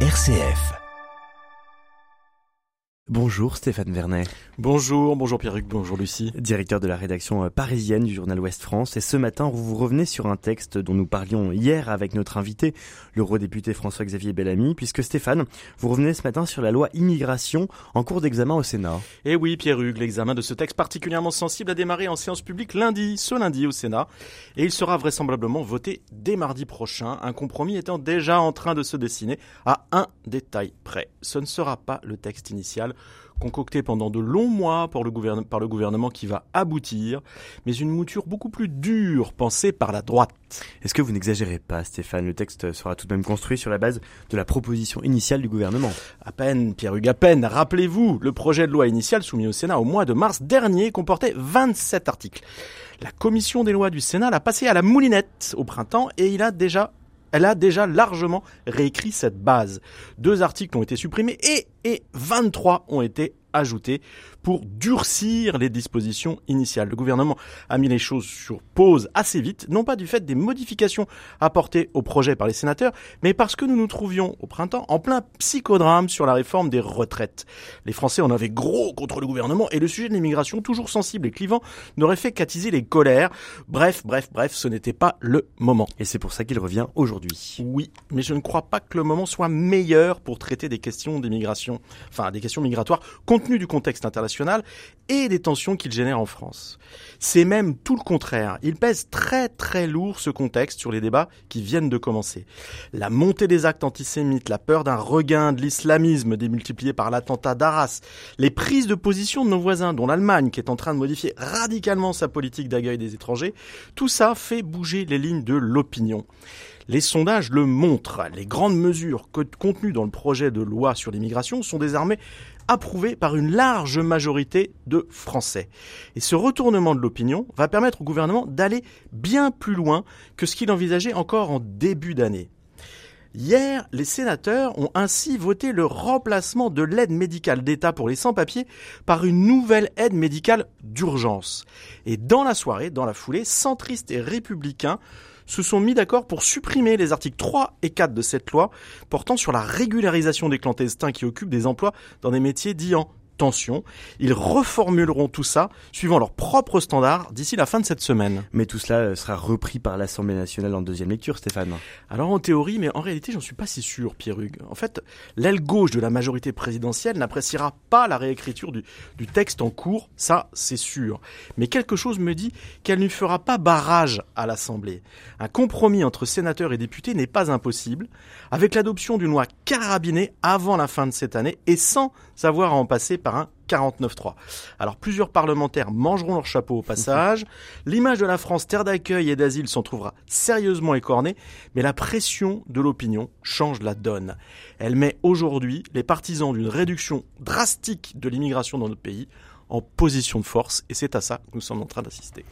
RCF. Bonjour Stéphane Vernet. Bonjour, bonjour Pierruc, bonjour Lucie. Directeur de la rédaction euh, parisienne du journal Ouest France. Et ce matin, vous revenez sur un texte dont nous parlions hier avec notre invité, l'eurodéputé François-Xavier Bellamy, puisque Stéphane, vous revenez ce matin sur la loi immigration en cours d'examen au Sénat. Eh oui, Pierruc, l'examen de ce texte particulièrement sensible a démarré en séance publique lundi, ce lundi au Sénat, et il sera vraisemblablement voté dès mardi prochain, un compromis étant déjà en train de se dessiner à un détail près. Ce ne sera pas le texte initial concocté pendant de longs mois par le, gouvernement qui va aboutir, mais une mouture beaucoup plus dure pensée par la droite. Est-ce que vous n'exagérez pas, Stéphane? Le texte sera tout de même construit sur la base de la proposition initiale du gouvernement. À peine, Pierre-Hugues, à peine. Rappelez-vous, le projet de loi initial soumis au Sénat au mois de mars dernier comportait 27 articles. La commission des lois du Sénat l'a passé à la moulinette au printemps et il a déjà elle a déjà largement réécrit cette base. Deux articles ont été supprimés et, et 23 ont été ajoutés pour durcir les dispositions initiales. Le gouvernement a mis les choses sur pause assez vite, non pas du fait des modifications apportées au projet par les sénateurs, mais parce que nous nous trouvions au printemps en plein psychodrame sur la réforme des retraites. Les Français en avaient gros contre le gouvernement et le sujet de l'immigration, toujours sensible et clivant, n'aurait fait qu'attiser les colères. Bref, bref, bref, ce n'était pas le moment. Et c'est pour ça qu'il revient aujourd'hui. Oui, mais je ne crois pas que le moment soit meilleur pour traiter des questions d'immigration, enfin des questions migratoires, compte du contexte international et des tensions qu'il génère en France. C'est même tout le contraire. Il pèse très très lourd ce contexte sur les débats qui viennent de commencer. La montée des actes antisémites, la peur d'un regain de l'islamisme démultiplié par l'attentat d'Arras, les prises de position de nos voisins, dont l'Allemagne qui est en train de modifier radicalement sa politique d'accueil des étrangers, tout ça fait bouger les lignes de l'opinion. Les sondages le montrent. Les grandes mesures contenues dans le projet de loi sur l'immigration sont désormais approuvées par une large majorité de Français. Et ce retournement de l'opinion va permettre au gouvernement d'aller bien plus loin que ce qu'il envisageait encore en début d'année. Hier, les sénateurs ont ainsi voté le remplacement de l'aide médicale d'État pour les sans-papiers par une nouvelle aide médicale d'urgence. Et dans la soirée, dans la foulée, centristes et républicains se sont mis d'accord pour supprimer les articles 3 et 4 de cette loi portant sur la régularisation des clandestins qui occupent des emplois dans des métiers dits en tension. Ils reformuleront tout ça suivant leurs propres standards d'ici la fin de cette semaine. Mais tout cela euh, sera repris par l'Assemblée nationale en deuxième lecture, Stéphane. Alors en théorie, mais en réalité, j'en suis pas si sûr, Pierre Hugues. En fait, l'aile gauche de la majorité présidentielle n'appréciera pas la réécriture du, du texte en cours, ça c'est sûr. Mais quelque chose me dit qu'elle ne fera pas barrage à l'Assemblée. Un compromis entre sénateurs et députés n'est pas impossible, avec l'adoption d'une loi carabinée avant la fin de cette année et sans avoir à en passer par un 49-3. Alors plusieurs parlementaires mangeront leur chapeau au passage. L'image de la France terre d'accueil et d'asile s'en trouvera sérieusement écornée, mais la pression de l'opinion change la donne. Elle met aujourd'hui les partisans d'une réduction drastique de l'immigration dans notre pays en position de force et c'est à ça que nous sommes en train d'assister.